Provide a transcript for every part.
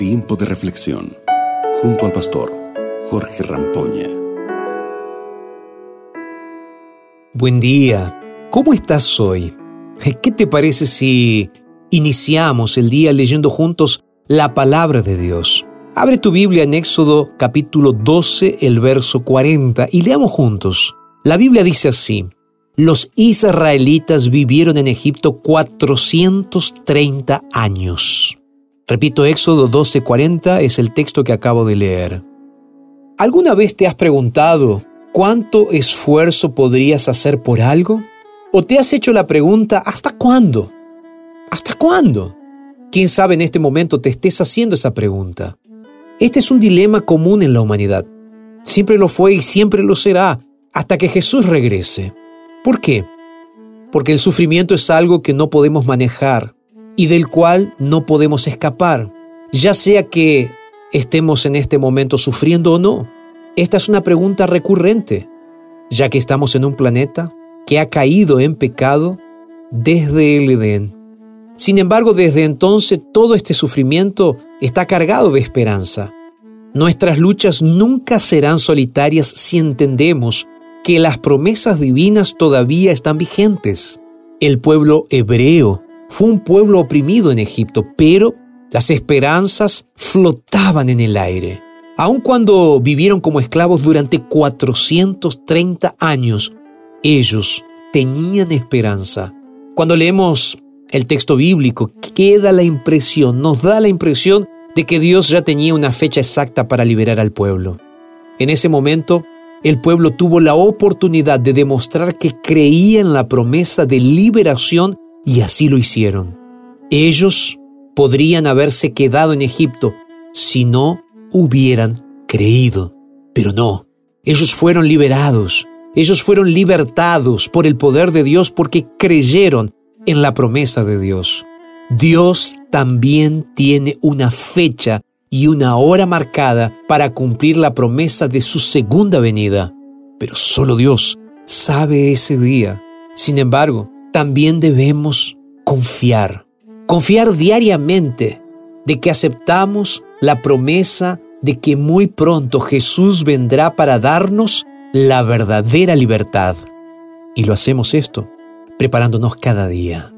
Tiempo de reflexión junto al pastor Jorge Rampoña. Buen día. ¿Cómo estás hoy? ¿Qué te parece si iniciamos el día leyendo juntos la palabra de Dios? Abre tu Biblia en Éxodo capítulo 12, el verso 40 y leamos juntos. La Biblia dice así, los israelitas vivieron en Egipto 430 años. Repito, Éxodo 12:40 es el texto que acabo de leer. ¿Alguna vez te has preguntado cuánto esfuerzo podrías hacer por algo? ¿O te has hecho la pregunta ¿hasta cuándo? ¿Hasta cuándo? ¿Quién sabe en este momento te estés haciendo esa pregunta? Este es un dilema común en la humanidad. Siempre lo fue y siempre lo será hasta que Jesús regrese. ¿Por qué? Porque el sufrimiento es algo que no podemos manejar y del cual no podemos escapar, ya sea que estemos en este momento sufriendo o no. Esta es una pregunta recurrente, ya que estamos en un planeta que ha caído en pecado desde el Edén. Sin embargo, desde entonces todo este sufrimiento está cargado de esperanza. Nuestras luchas nunca serán solitarias si entendemos que las promesas divinas todavía están vigentes. El pueblo hebreo fue un pueblo oprimido en Egipto, pero las esperanzas flotaban en el aire. Aun cuando vivieron como esclavos durante 430 años, ellos tenían esperanza. Cuando leemos el texto bíblico, queda la impresión, nos da la impresión de que Dios ya tenía una fecha exacta para liberar al pueblo. En ese momento, el pueblo tuvo la oportunidad de demostrar que creía en la promesa de liberación y así lo hicieron. Ellos podrían haberse quedado en Egipto si no hubieran creído, pero no. Ellos fueron liberados, ellos fueron libertados por el poder de Dios porque creyeron en la promesa de Dios. Dios también tiene una fecha y una hora marcada para cumplir la promesa de su segunda venida. Pero solo Dios sabe ese día. Sin embargo, también debemos confiar, confiar diariamente de que aceptamos la promesa de que muy pronto Jesús vendrá para darnos la verdadera libertad. Y lo hacemos esto, preparándonos cada día,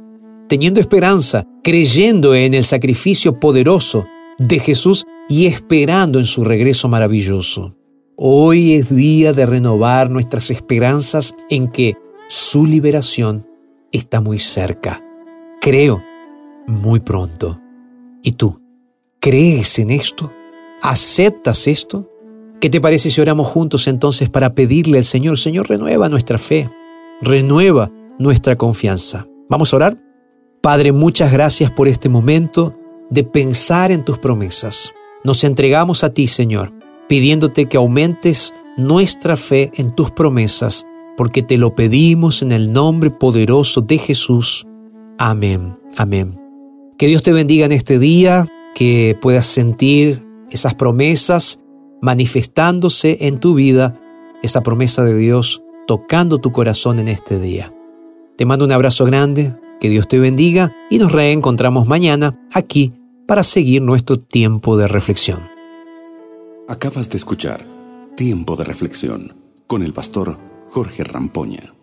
teniendo esperanza, creyendo en el sacrificio poderoso de Jesús y esperando en su regreso maravilloso. Hoy es día de renovar nuestras esperanzas en que su liberación está muy cerca. Creo, muy pronto. ¿Y tú? ¿Crees en esto? ¿Aceptas esto? ¿Qué te parece si oramos juntos entonces para pedirle al Señor, Señor, renueva nuestra fe, renueva nuestra confianza? ¿Vamos a orar? Padre, muchas gracias por este momento de pensar en tus promesas. Nos entregamos a ti, Señor, pidiéndote que aumentes nuestra fe en tus promesas porque te lo pedimos en el nombre poderoso de Jesús. Amén, amén. Que Dios te bendiga en este día, que puedas sentir esas promesas manifestándose en tu vida, esa promesa de Dios tocando tu corazón en este día. Te mando un abrazo grande, que Dios te bendiga y nos reencontramos mañana aquí para seguir nuestro tiempo de reflexión. Acabas de escuchar Tiempo de Reflexión con el pastor Jorge Rampoña.